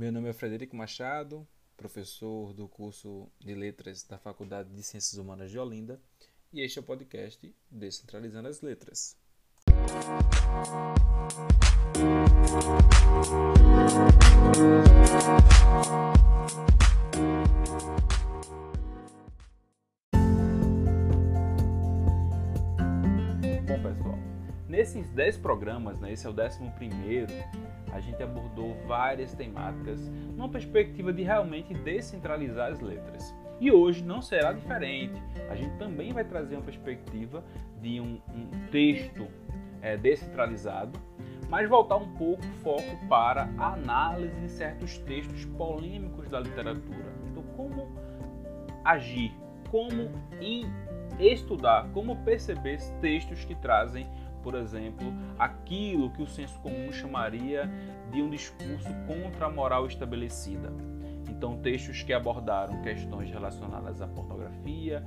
Meu nome é Frederico Machado, professor do curso de Letras da Faculdade de Ciências Humanas de Olinda, e este é o podcast Descentralizando as Letras. Nesses 10 programas, né, esse é o 11 primeiro, a gente abordou várias temáticas numa perspectiva de realmente descentralizar as letras. E hoje não será diferente. A gente também vai trazer uma perspectiva de um, um texto é, descentralizado, mas voltar um pouco o foco para a análise de certos textos polêmicos da literatura. Então, como agir, como estudar, como perceber textos que trazem por exemplo, aquilo que o senso comum chamaria de um discurso contra a moral estabelecida. Então, textos que abordaram questões relacionadas à pornografia,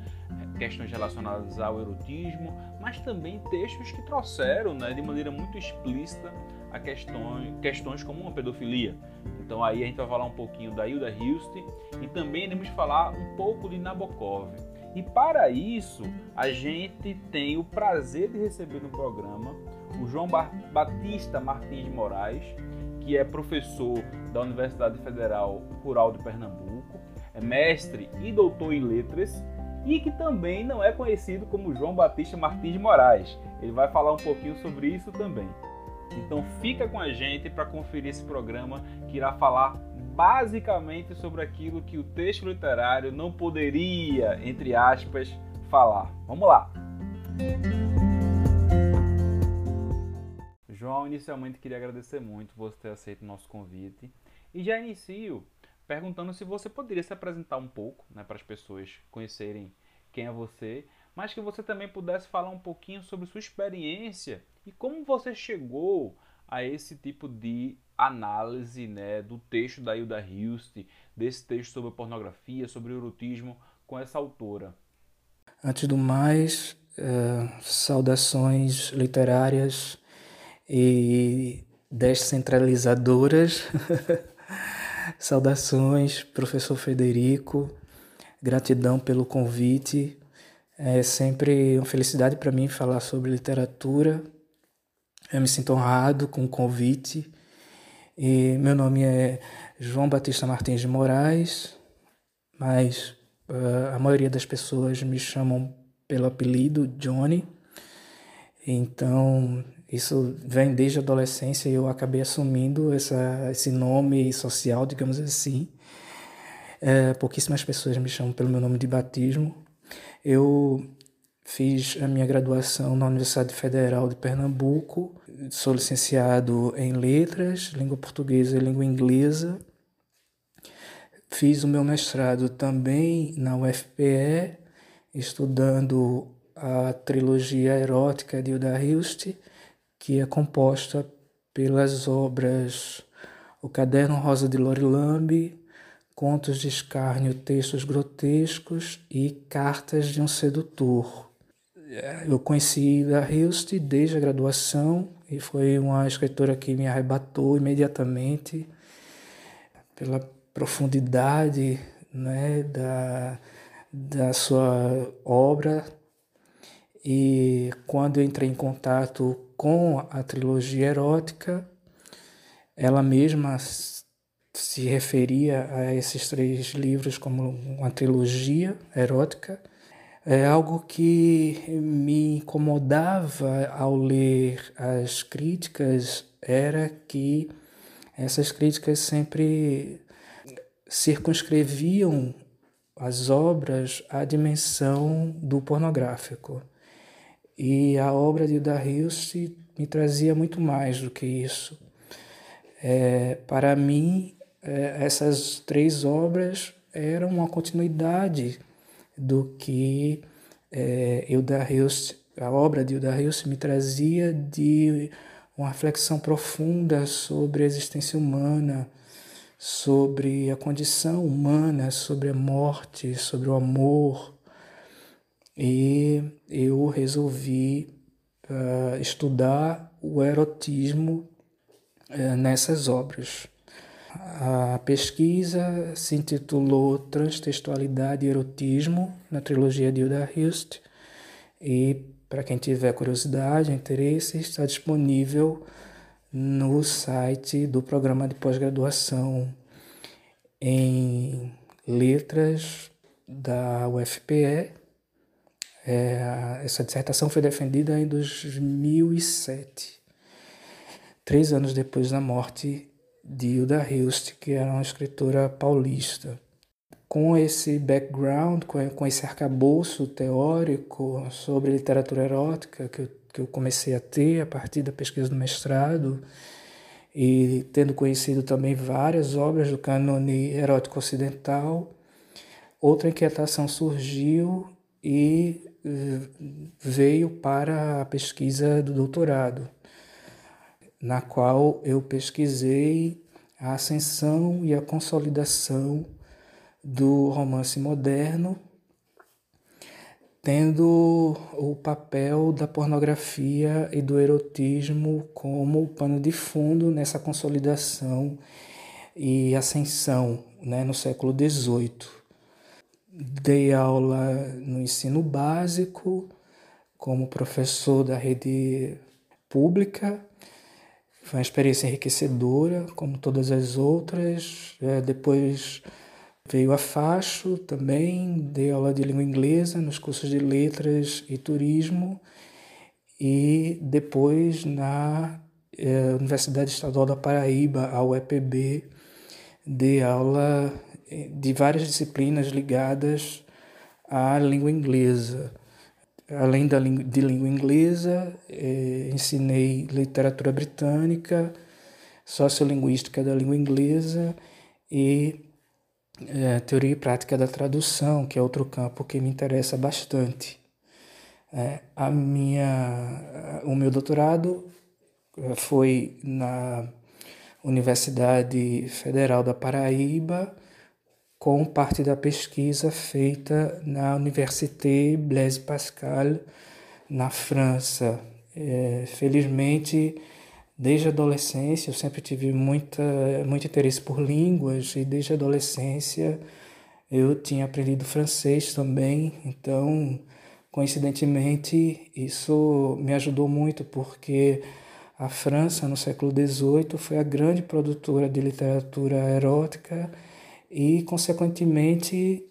questões relacionadas ao erotismo, mas também textos que trouxeram né, de maneira muito explícita a questões, questões como uma pedofilia. Então, aí a gente vai falar um pouquinho da Hilda Hilst e também iremos falar um pouco de Nabokov. E para isso, a gente tem o prazer de receber no programa o João Batista Martins de Moraes, que é professor da Universidade Federal Rural de Pernambuco, é mestre e doutor em letras e que também não é conhecido como João Batista Martins de Moraes. Ele vai falar um pouquinho sobre isso também. Então fica com a gente para conferir esse programa que irá falar basicamente sobre aquilo que o texto literário não poderia, entre aspas, falar. Vamos lá! João, inicialmente queria agradecer muito você ter aceito o nosso convite e já inicio perguntando se você poderia se apresentar um pouco né, para as pessoas conhecerem quem é você, mas que você também pudesse falar um pouquinho sobre sua experiência e como você chegou a esse tipo de análise né, do texto da Hilda Hilst, desse texto sobre pornografia, sobre erotismo, com essa autora. Antes do mais, uh, saudações literárias e descentralizadoras. saudações, professor Federico. Gratidão pelo convite. É sempre uma felicidade para mim falar sobre literatura. Eu me sinto honrado com o convite e meu nome é João Batista Martins de Moraes, mas uh, a maioria das pessoas me chamam pelo apelido Johnny. Então, isso vem desde a adolescência e eu acabei assumindo essa, esse nome social, digamos assim. É, pouquíssimas pessoas me chamam pelo meu nome de batismo. Eu fiz a minha graduação na Universidade Federal de Pernambuco sou licenciado em letras, língua portuguesa e língua inglesa. Fiz o meu mestrado também na UFPE, estudando a trilogia erótica de Hilda Hilst, que é composta pelas obras O Caderno Rosa de Lorilambe, Contos de Escárnio, Textos Grotescos e Cartas de um Sedutor. Eu conheci a Hilst desde a graduação e foi uma escritora que me arrebatou imediatamente pela profundidade né, da, da sua obra. E quando entrei em contato com a trilogia erótica, ela mesma se referia a esses três livros como uma trilogia erótica é algo que me incomodava ao ler as críticas era que essas críticas sempre circunscreviam as obras à dimensão do pornográfico. E a obra de Hilst me trazia muito mais do que isso. É, para mim, é, essas três obras eram uma continuidade do que é, Hilda Hilst, a obra de Hilda Hilst me trazia de uma reflexão profunda sobre a existência humana, sobre a condição humana, sobre a morte, sobre o amor. E eu resolvi uh, estudar o erotismo uh, nessas obras. A pesquisa se intitulou Transtextualidade e Erotismo na trilogia de Hilda Hilst e para quem tiver curiosidade, interesse, está disponível no site do programa de pós-graduação em letras da UFPE. É, essa dissertação foi defendida em 2007, três anos depois da morte de Hilda Hilst, que era uma escritora paulista. Com esse background, com esse arcabouço teórico sobre literatura erótica que eu, que eu comecei a ter a partir da pesquisa do mestrado e tendo conhecido também várias obras do cânone erótico ocidental, outra inquietação surgiu e eh, veio para a pesquisa do doutorado, na qual eu pesquisei a ascensão e a consolidação do romance moderno, tendo o papel da pornografia e do erotismo como pano de fundo nessa consolidação e ascensão né, no século XVIII. Dei aula no ensino básico, como professor da rede pública. Foi uma experiência enriquecedora, como todas as outras. É, depois Veio a Facho também, dei aula de língua inglesa nos cursos de letras e turismo e depois na eh, Universidade Estadual da Paraíba, a UEPB, dei aula eh, de várias disciplinas ligadas à língua inglesa. Além da, de língua inglesa, eh, ensinei literatura britânica, sociolinguística da língua inglesa e é, teoria e prática da tradução, que é outro campo que me interessa bastante. É, a minha, o meu doutorado é, foi na Universidade Federal da Paraíba, com parte da pesquisa feita na Université Blaise Pascal, na França. É, felizmente, Desde a adolescência eu sempre tive muita, muito interesse por línguas e desde a adolescência eu tinha aprendido francês também, então coincidentemente isso me ajudou muito porque a França no século XVIII foi a grande produtora de literatura erótica e consequentemente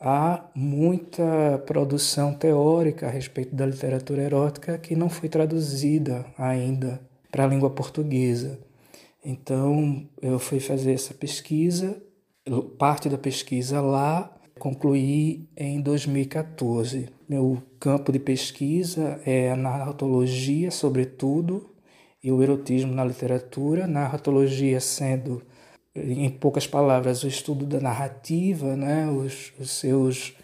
há muita produção teórica a respeito da literatura erótica que não foi traduzida ainda para a língua portuguesa. Então, eu fui fazer essa pesquisa, parte da pesquisa lá, concluí em 2014. Meu campo de pesquisa é a narratologia, sobretudo, e o erotismo na literatura. Narratologia sendo, em poucas palavras, o estudo da narrativa, né? os, os seus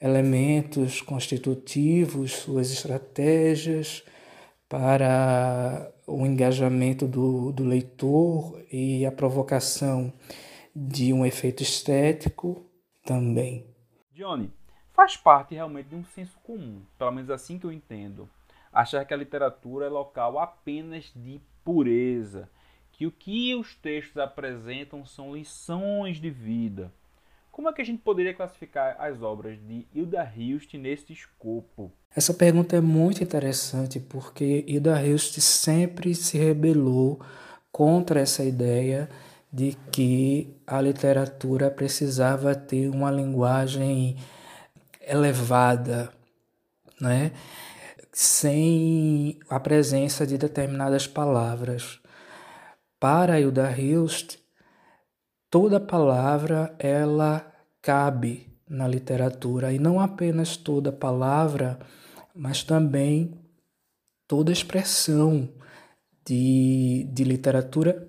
elementos constitutivos, suas estratégias para o engajamento do, do leitor e a provocação de um efeito estético também. Johnny, faz parte realmente de um senso comum, pelo menos assim que eu entendo, achar que a literatura é local apenas de pureza, que o que os textos apresentam são lições de vida. Como é que a gente poderia classificar as obras de Hilda Hilst nesse escopo? Essa pergunta é muito interessante porque Ida Hilst sempre se rebelou contra essa ideia de que a literatura precisava ter uma linguagem elevada, né? sem a presença de determinadas palavras. Para Hilda Hilst, toda palavra ela cabe na literatura. E não apenas toda palavra mas também toda expressão de, de literatura,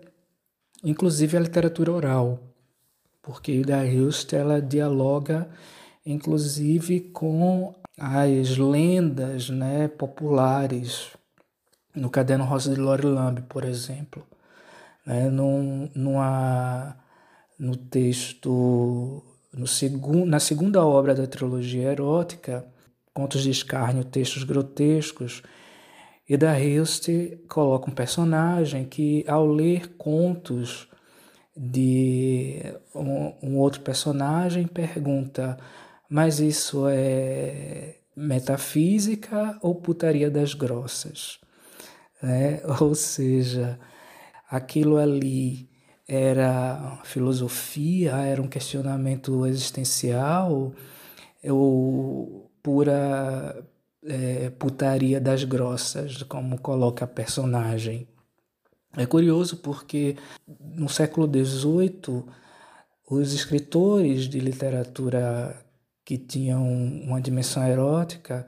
inclusive a literatura oral, porque Hilda Hilst ela dialoga inclusive com as lendas né, populares, no Caderno Rosa de Lore Lamb, por exemplo. Né, num, numa, no texto, no na segunda obra da trilogia erótica, contos de escárnio, textos grotescos. E da Hilst coloca um personagem que, ao ler contos de um, um outro personagem pergunta: mas isso é metafísica ou putaria das grossas? Né? Ou seja, aquilo ali era filosofia, era um questionamento existencial ou pura é, putaria das grossas, como coloca a personagem. É curioso porque no século XVIII os escritores de literatura que tinham uma dimensão erótica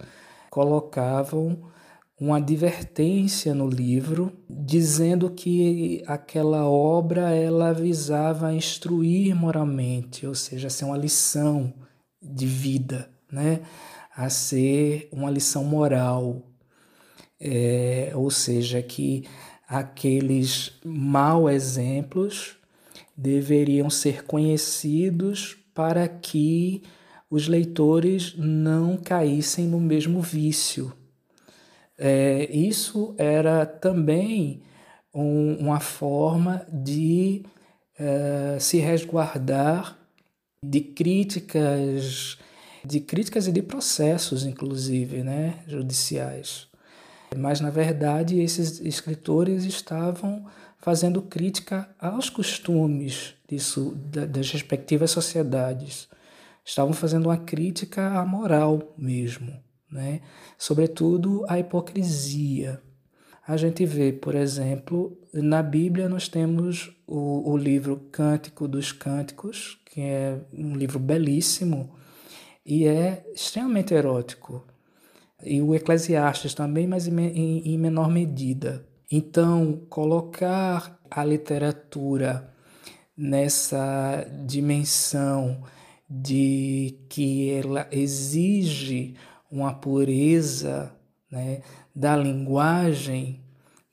colocavam uma advertência no livro dizendo que aquela obra ela visava instruir moralmente, ou seja, ser uma lição de vida, né? a ser uma lição moral, é, ou seja, que aqueles mau exemplos deveriam ser conhecidos para que os leitores não caíssem no mesmo vício. É, isso era também um, uma forma de é, se resguardar de críticas, de críticas e de processos, inclusive, né, judiciais. Mas, na verdade, esses escritores estavam fazendo crítica aos costumes disso, das respectivas sociedades. Estavam fazendo uma crítica à moral mesmo né? sobretudo a hipocrisia. A gente vê, por exemplo, na Bíblia nós temos o, o livro Cântico dos Cânticos, que é um livro belíssimo e é extremamente erótico. E o Eclesiastes também, mas em, em, em menor medida. Então, colocar a literatura nessa dimensão de que ela exige uma pureza né, da linguagem,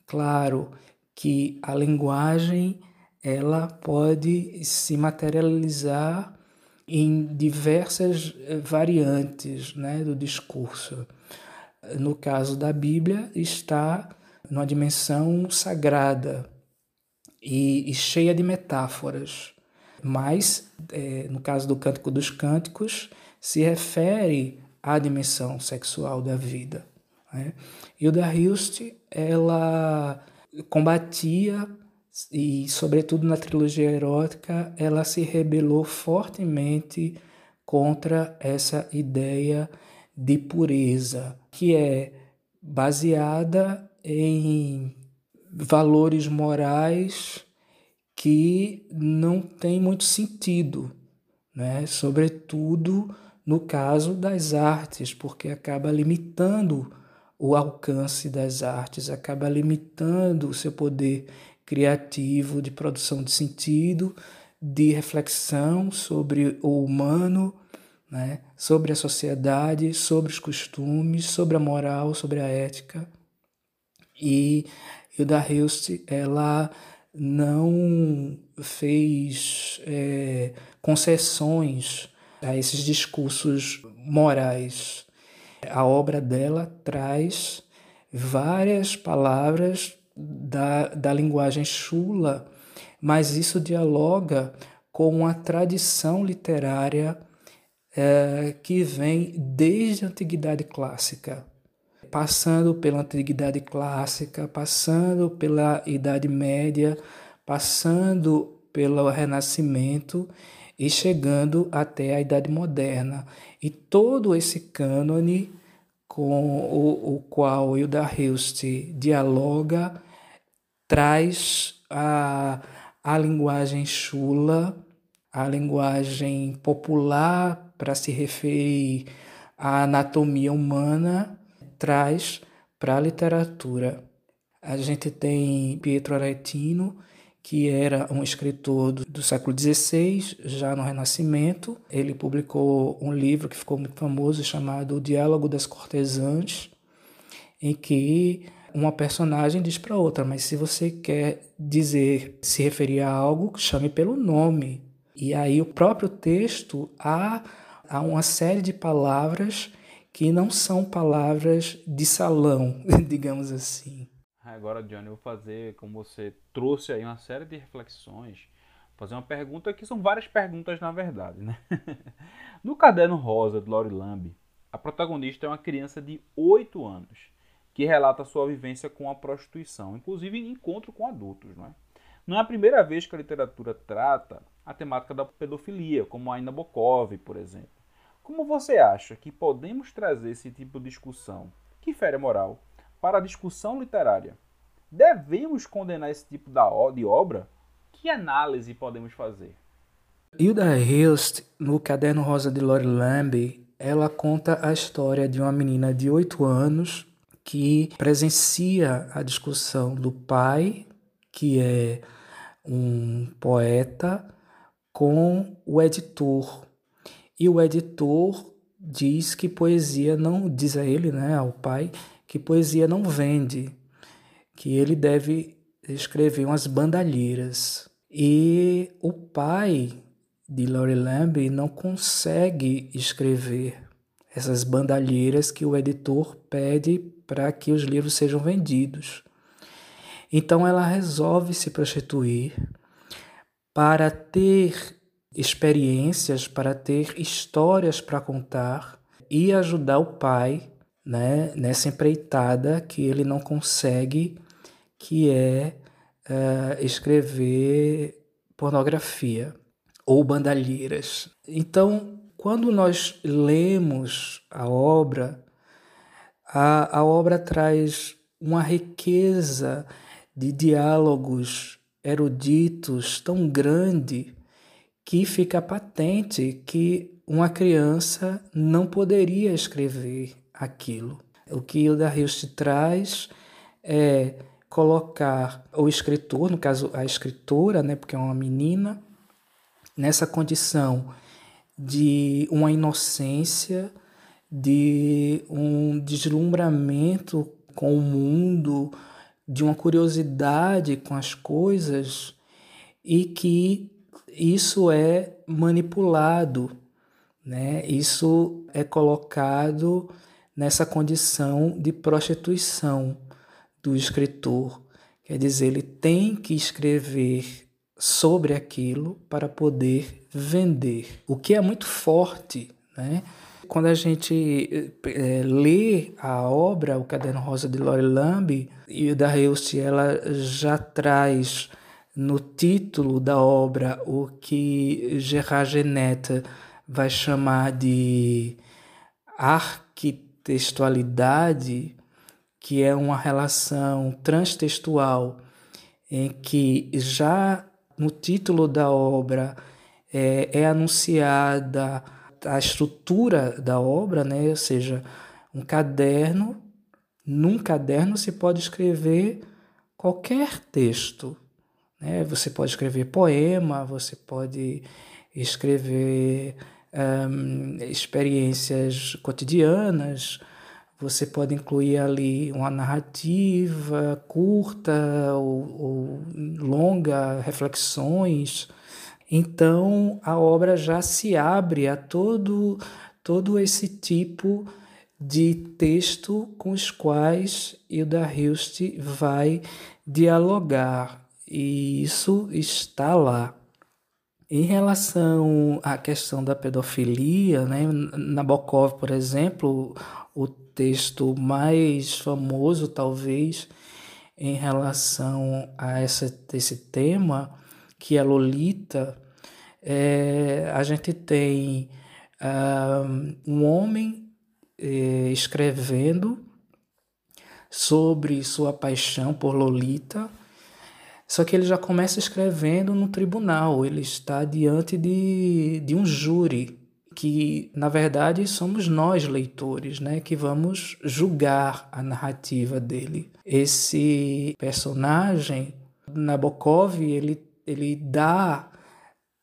claro que a linguagem ela pode se materializar em diversas eh, variantes né, do discurso. No caso da Bíblia, está numa dimensão sagrada e, e cheia de metáforas. Mas, é, no caso do Cântico dos Cânticos, se refere a dimensão sexual da vida. Né? Hilda Hilst, ela combatia e, sobretudo na trilogia erótica, ela se rebelou fortemente contra essa ideia de pureza, que é baseada em valores morais que não têm muito sentido, né? sobretudo no caso das artes, porque acaba limitando o alcance das artes, acaba limitando o seu poder criativo de produção de sentido, de reflexão sobre o humano, né? sobre a sociedade, sobre os costumes, sobre a moral, sobre a ética. E Hilda Hilst, ela não fez é, concessões a esses discursos morais. A obra dela traz várias palavras da, da linguagem chula, mas isso dialoga com uma tradição literária é, que vem desde a Antiguidade Clássica, passando pela Antiguidade Clássica, passando pela Idade Média, passando pelo Renascimento e chegando até a Idade Moderna. E todo esse cânone com o, o qual Hilda Hilst dialoga traz a, a linguagem chula, a linguagem popular para se referir à anatomia humana, traz para a literatura. A gente tem Pietro Aretino, que era um escritor do, do, século XVI, já no Renascimento. Ele publicou um livro que ficou muito famoso chamado O Diálogo das Cortesãs, em que uma personagem diz para outra, mas se você quer dizer, se referir a algo, chame pelo nome. E aí o próprio texto há, há uma série de palavras que não são palavras de salão, digamos assim. Agora, Johnny, eu vou fazer, como você trouxe aí uma série de reflexões fazer uma pergunta que são várias perguntas na verdade, né? no caderno rosa de Lori Lamb, a protagonista é uma criança de 8 anos que relata sua vivência com a prostituição, inclusive em encontro com adultos, não é? Não é a primeira vez que a literatura trata a temática da pedofilia, como a Nabokov, por exemplo. Como você acha que podemos trazer esse tipo de discussão, que fere a moral, para a discussão literária? Devemos condenar esse tipo de obra? Que análise podemos fazer? Hilda Hilst, no Caderno Rosa de Lori Lamb, ela conta a história de uma menina de 8 anos que presencia a discussão do pai, que é um poeta, com o editor. E o editor diz que poesia não, diz a ele, né, ao pai, que poesia não vende, que ele deve escrever umas bandalheiras. E o pai de Laurie Lamb não consegue escrever essas bandalheiras que o editor pede para que os livros sejam vendidos. Então ela resolve se prostituir para ter experiências, para ter histórias para contar e ajudar o pai né, nessa empreitada que ele não consegue, que é uh, escrever pornografia ou bandalheiras. Então, quando nós lemos a obra, a, a obra traz uma riqueza de diálogos eruditos tão grande que fica patente que uma criança não poderia escrever aquilo. O que Hilda Hilst traz é colocar o escritor, no caso a escritora, né, porque é uma menina, nessa condição de uma inocência, de um deslumbramento com o mundo, de uma curiosidade com as coisas e que isso é manipulado, né? Isso é colocado nessa condição de prostituição do escritor. Quer dizer, ele tem que escrever sobre aquilo para poder vender, o que é muito forte, né? Quando a gente é, lê a obra, o Caderno Rosa de Lori Lamb, e da Hilst, ela já traz no título da obra o que Gerard Genet vai chamar de arquitextualidade, que é uma relação transtextual em que já no título da obra é, é anunciada a estrutura da obra, né? ou seja, um caderno, num caderno se pode escrever qualquer texto. Né? Você pode escrever poema, você pode escrever um, experiências cotidianas, você pode incluir ali uma narrativa curta ou, ou longa, reflexões. Então a obra já se abre a todo, todo esse tipo de texto com os quais Hilda Hilst vai dialogar, e isso está lá. Em relação à questão da pedofilia, né, Nabokov, por exemplo, o texto mais famoso, talvez, em relação a essa, esse tema, que é Lolita, é, a gente tem uh, um homem é, escrevendo sobre sua paixão por Lolita, só que ele já começa escrevendo no tribunal, ele está diante de, de um júri, que na verdade somos nós, leitores, né, que vamos julgar a narrativa dele. Esse personagem, Nabokov, ele, ele dá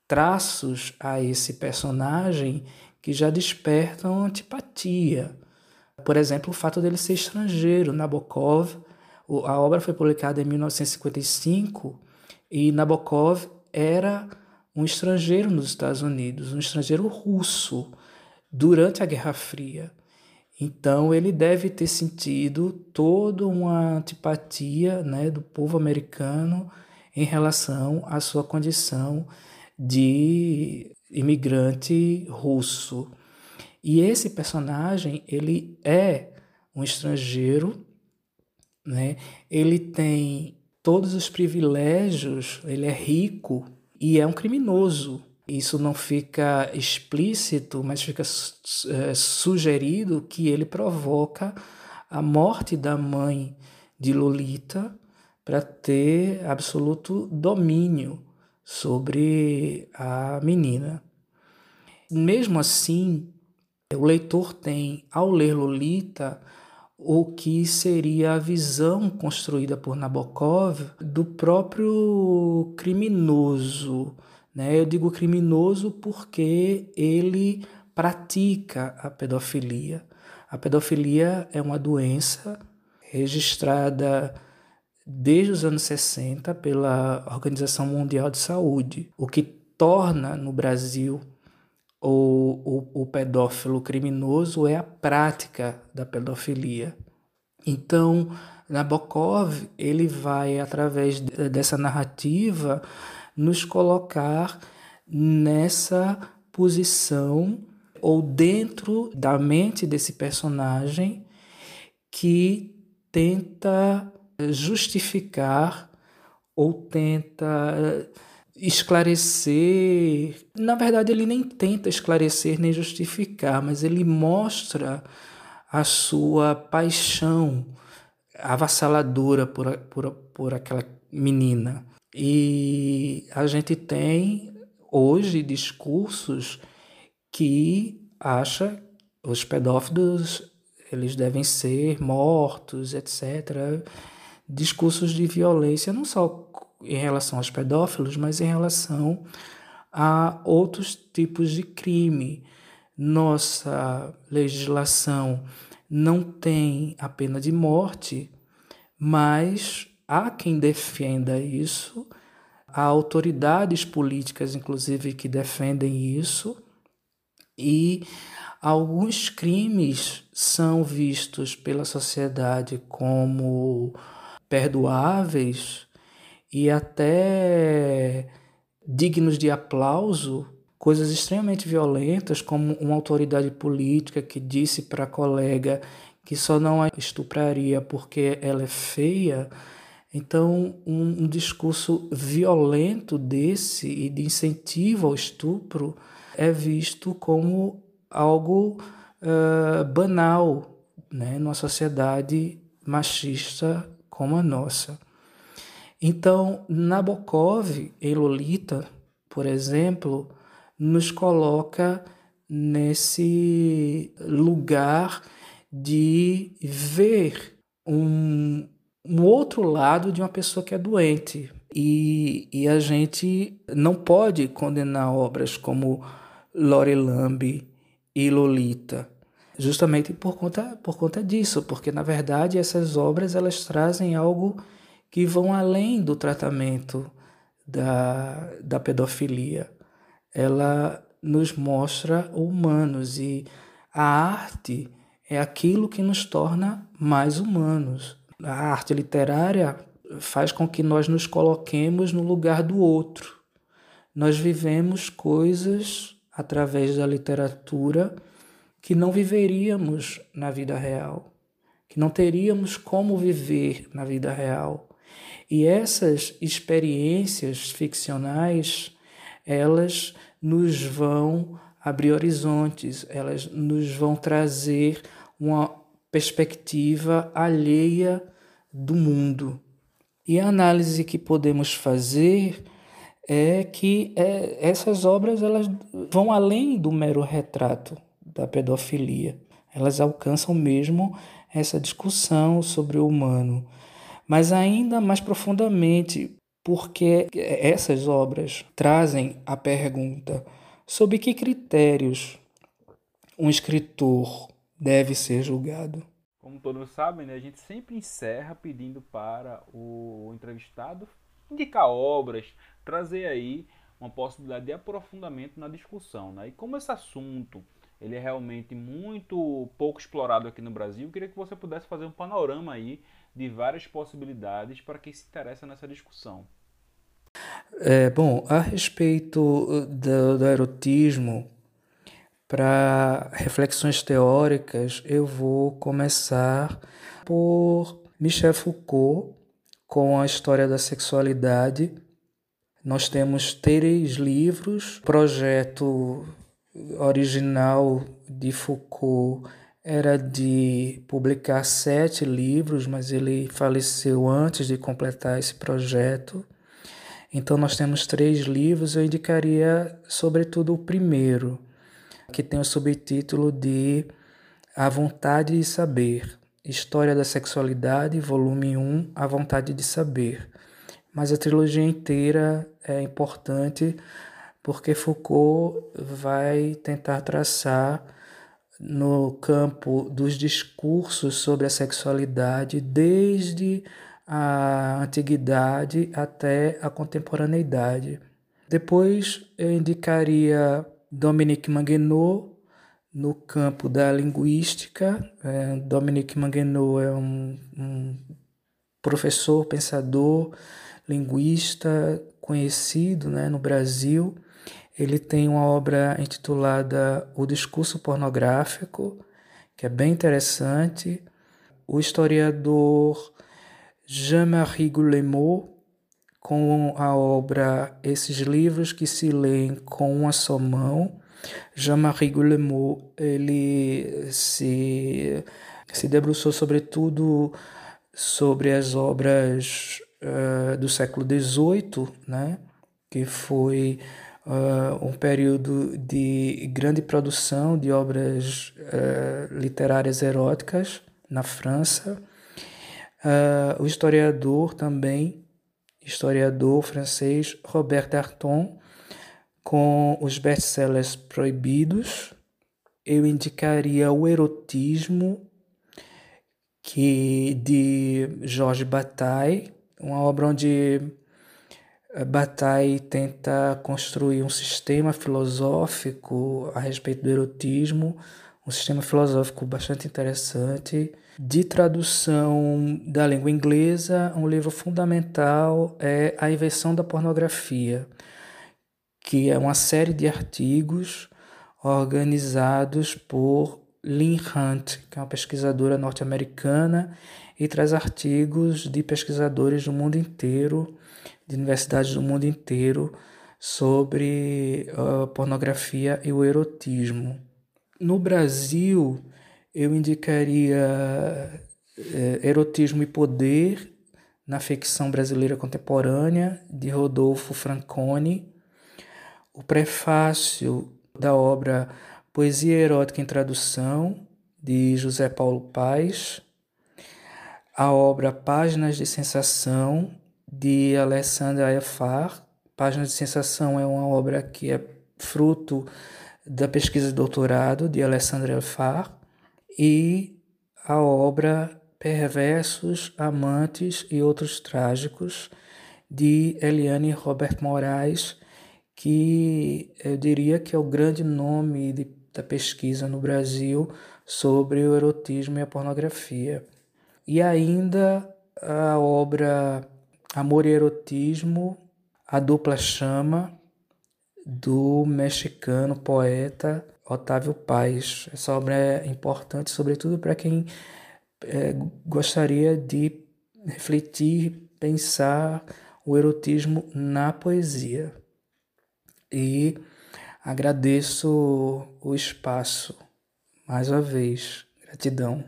traços a esse personagem que já despertam antipatia. Por exemplo, o fato dele ser estrangeiro. Nabokov, a obra foi publicada em 1955 e Nabokov era um estrangeiro nos Estados Unidos, um estrangeiro russo, durante a Guerra Fria. Então ele deve ter sentido toda uma antipatia né, do povo americano em relação à sua condição de imigrante russo. E esse personagem, ele é um estrangeiro, né? Ele tem todos os privilégios, ele é rico e é um criminoso. Isso não fica explícito, mas fica é, sugerido que ele provoca a morte da mãe de Lolita para ter absoluto domínio sobre a menina. Mesmo assim, o leitor tem, ao ler Lolita, o que seria a visão construída por Nabokov do próprio criminoso. Né? Eu digo criminoso porque ele pratica a pedofilia. A pedofilia é uma doença registrada desde os anos 60 pela Organização Mundial de Saúde, o que torna no Brasil o, o, o pedófilo criminoso é a prática da pedofilia. Então, Nabokov ele vai através dessa narrativa nos colocar nessa posição ou dentro da mente desse personagem que tenta justificar ou tenta esclarecer. Na verdade, ele nem tenta esclarecer nem justificar, mas ele mostra a sua paixão avassaladora por, por, por aquela menina. E a gente tem hoje discursos que acha os pedófilos eles devem ser mortos, etc. Discursos de violência não só em relação aos pedófilos, mas em relação a outros tipos de crime. Nossa legislação não tem a pena de morte, mas há quem defenda isso, há autoridades políticas, inclusive, que defendem isso, e alguns crimes são vistos pela sociedade como perdoáveis e até dignos de aplauso, coisas extremamente violentas, como uma autoridade política que disse para a colega que só não a estupraria porque ela é feia. Então, um, um discurso violento desse e de incentivo ao estupro é visto como algo uh, banal né, numa sociedade machista como a nossa. Então, Nabokov, em Lolita, por exemplo, nos coloca nesse lugar de ver um, um outro lado de uma pessoa que é doente. E, e a gente não pode condenar obras como Lore Lambe e Lolita, justamente por conta, por conta disso, porque na verdade essas obras elas trazem algo que vão além do tratamento da, da pedofilia. Ela nos mostra humanos e a arte é aquilo que nos torna mais humanos. A arte literária faz com que nós nos coloquemos no lugar do outro. Nós vivemos coisas através da literatura que não viveríamos na vida real, que não teríamos como viver na vida real. E essas experiências ficcionais, elas nos vão abrir horizontes, elas nos vão trazer uma perspectiva alheia do mundo. E a análise que podemos fazer é que é, essas obras elas vão além do mero retrato da pedofilia. Elas alcançam mesmo essa discussão sobre o humano mas ainda mais profundamente, porque essas obras trazem a pergunta sob que critérios um escritor deve ser julgado. Como todos sabem, né, a gente sempre encerra pedindo para o entrevistado indicar obras, trazer aí uma possibilidade de aprofundamento na discussão. Né? E como esse assunto ele é realmente muito pouco explorado aqui no Brasil, eu queria que você pudesse fazer um panorama aí de várias possibilidades para quem se interessa nessa discussão. É, bom, a respeito do, do erotismo, para reflexões teóricas, eu vou começar por Michel Foucault com a história da sexualidade. Nós temos três livros, projeto original de Foucault era de publicar sete livros, mas ele faleceu antes de completar esse projeto. Então, nós temos três livros. Eu indicaria, sobretudo, o primeiro, que tem o subtítulo de A Vontade de Saber História da Sexualidade, volume 1 A Vontade de Saber. Mas a trilogia inteira é importante porque Foucault vai tentar traçar no campo dos discursos sobre a sexualidade desde a antiguidade até a contemporaneidade. Depois eu indicaria Dominique Manguenot no campo da linguística. É, Dominique Manguenot é um, um professor, pensador, linguista conhecido né, no Brasil ele tem uma obra intitulada O Discurso Pornográfico, que é bem interessante. O historiador Jean-Marie Guillemot, com a obra Esses Livros que se leem com uma só mão. Jean-Marie Guillemot, ele se, se debruçou sobretudo sobre as obras uh, do século XVIII, né? que foi uh, um período de grande produção de obras uh, literárias eróticas na França. Uh, o historiador também, historiador francês Robert Darton, com os best-sellers proibidos. Eu indicaria o erotismo que de Georges Bataille, uma obra onde Bataille tenta construir um sistema filosófico a respeito do erotismo, um sistema filosófico bastante interessante. De tradução da língua inglesa, um livro fundamental é A Invenção da Pornografia, que é uma série de artigos organizados por Lynn Hunt, que é uma pesquisadora norte-americana, e traz artigos de pesquisadores do mundo inteiro de universidades do mundo inteiro sobre a pornografia e o erotismo. No Brasil, eu indicaria Erotismo e Poder na ficção brasileira contemporânea, de Rodolfo Franconi, o prefácio da obra Poesia Erótica em Tradução, de José Paulo Paes, a obra Páginas de Sensação, de Alessandra Efar. Páginas de Sensação é uma obra que é fruto da pesquisa de doutorado de Alessandra Efar e a obra Perversos, Amantes e Outros Trágicos de Eliane Robert Moraes, que eu diria que é o grande nome de, da pesquisa no Brasil sobre o erotismo e a pornografia. E ainda a obra Amor e Erotismo, A Dupla Chama, do mexicano poeta Otávio Paz. Essa obra é importante, sobretudo para quem é, gostaria de refletir, pensar o erotismo na poesia. E agradeço o espaço mais uma vez. Gratidão.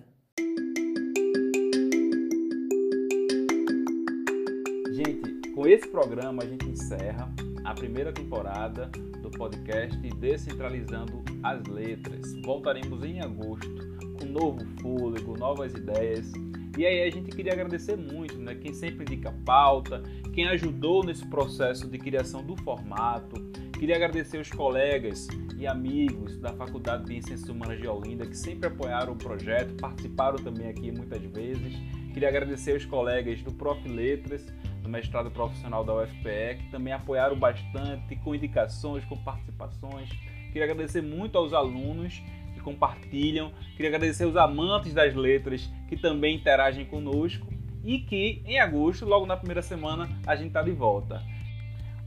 Com esse programa, a gente encerra a primeira temporada do podcast Descentralizando as Letras. Voltaremos em agosto com novo fôlego, novas ideias. E aí a gente queria agradecer muito, né? Quem sempre indica pauta, quem ajudou nesse processo de criação do formato. Queria agradecer os colegas e amigos da Faculdade de Ciências Humanas de Olinda que sempre apoiaram o projeto, participaram também aqui muitas vezes. Queria agradecer os colegas do Prof Letras, mestrado profissional da UFPE, que também apoiaram bastante, com indicações, com participações. Queria agradecer muito aos alunos que compartilham, queria agradecer aos amantes das letras que também interagem conosco e que em agosto, logo na primeira semana, a gente está de volta.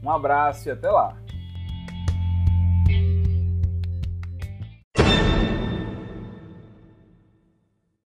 Um abraço e até lá!